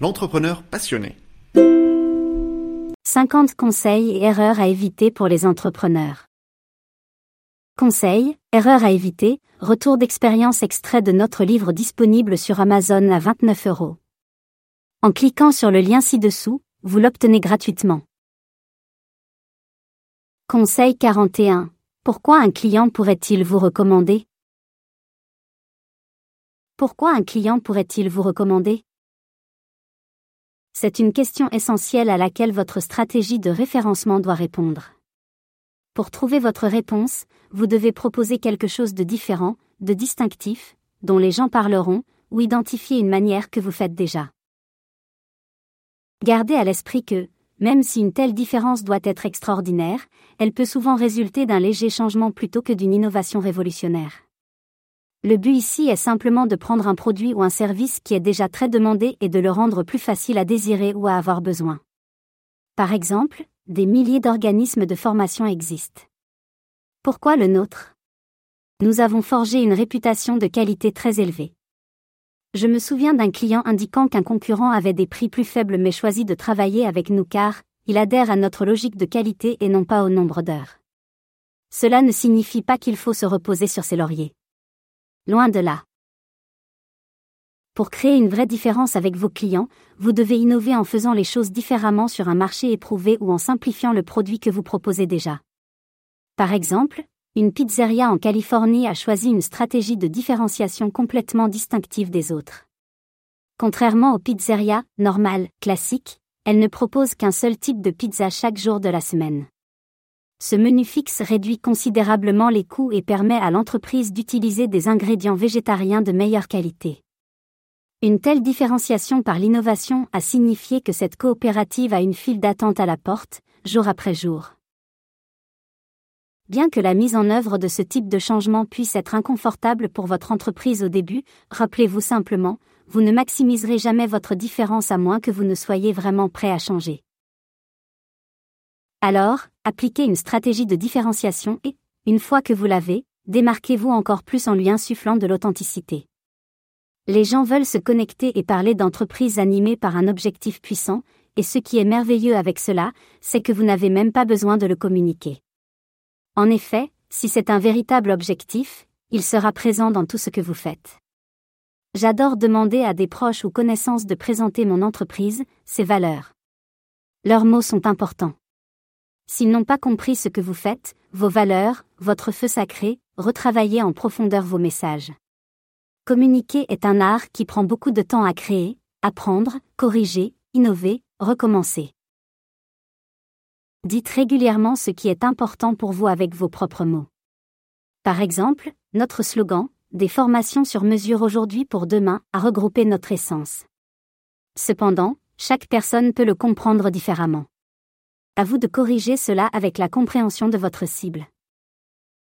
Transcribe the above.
l'entrepreneur passionné. 50 conseils et erreurs à éviter pour les entrepreneurs. Conseils, erreurs à éviter, retour d'expérience extrait de notre livre disponible sur Amazon à 29 euros. En cliquant sur le lien ci-dessous, vous l'obtenez gratuitement. Conseil 41. Pourquoi un client pourrait-il vous recommander? Pourquoi un client pourrait-il vous recommander? C'est une question essentielle à laquelle votre stratégie de référencement doit répondre. Pour trouver votre réponse, vous devez proposer quelque chose de différent, de distinctif, dont les gens parleront, ou identifier une manière que vous faites déjà. Gardez à l'esprit que, même si une telle différence doit être extraordinaire, elle peut souvent résulter d'un léger changement plutôt que d'une innovation révolutionnaire. Le but ici est simplement de prendre un produit ou un service qui est déjà très demandé et de le rendre plus facile à désirer ou à avoir besoin. Par exemple, des milliers d'organismes de formation existent. Pourquoi le nôtre? Nous avons forgé une réputation de qualité très élevée. Je me souviens d'un client indiquant qu'un concurrent avait des prix plus faibles mais choisi de travailler avec nous car, il adhère à notre logique de qualité et non pas au nombre d'heures. Cela ne signifie pas qu'il faut se reposer sur ses lauriers. Loin de là. Pour créer une vraie différence avec vos clients, vous devez innover en faisant les choses différemment sur un marché éprouvé ou en simplifiant le produit que vous proposez déjà. Par exemple, une pizzeria en Californie a choisi une stratégie de différenciation complètement distinctive des autres. Contrairement aux pizzerias normales, classiques, elle ne propose qu'un seul type de pizza chaque jour de la semaine. Ce menu fixe réduit considérablement les coûts et permet à l'entreprise d'utiliser des ingrédients végétariens de meilleure qualité. Une telle différenciation par l'innovation a signifié que cette coopérative a une file d'attente à la porte, jour après jour. Bien que la mise en œuvre de ce type de changement puisse être inconfortable pour votre entreprise au début, rappelez-vous simplement, vous ne maximiserez jamais votre différence à moins que vous ne soyez vraiment prêt à changer. Alors, appliquez une stratégie de différenciation et, une fois que vous l'avez, démarquez-vous encore plus en lui insufflant de l'authenticité. Les gens veulent se connecter et parler d'entreprises animées par un objectif puissant, et ce qui est merveilleux avec cela, c'est que vous n'avez même pas besoin de le communiquer. En effet, si c'est un véritable objectif, il sera présent dans tout ce que vous faites. J'adore demander à des proches ou connaissances de présenter mon entreprise, ses valeurs. Leurs mots sont importants. S'ils n'ont pas compris ce que vous faites, vos valeurs, votre feu sacré, retravaillez en profondeur vos messages. Communiquer est un art qui prend beaucoup de temps à créer, apprendre, corriger, innover, recommencer. Dites régulièrement ce qui est important pour vous avec vos propres mots. Par exemple, notre slogan, des formations sur mesure aujourd'hui pour demain, a regroupé notre essence. Cependant, chaque personne peut le comprendre différemment. À vous de corriger cela avec la compréhension de votre cible.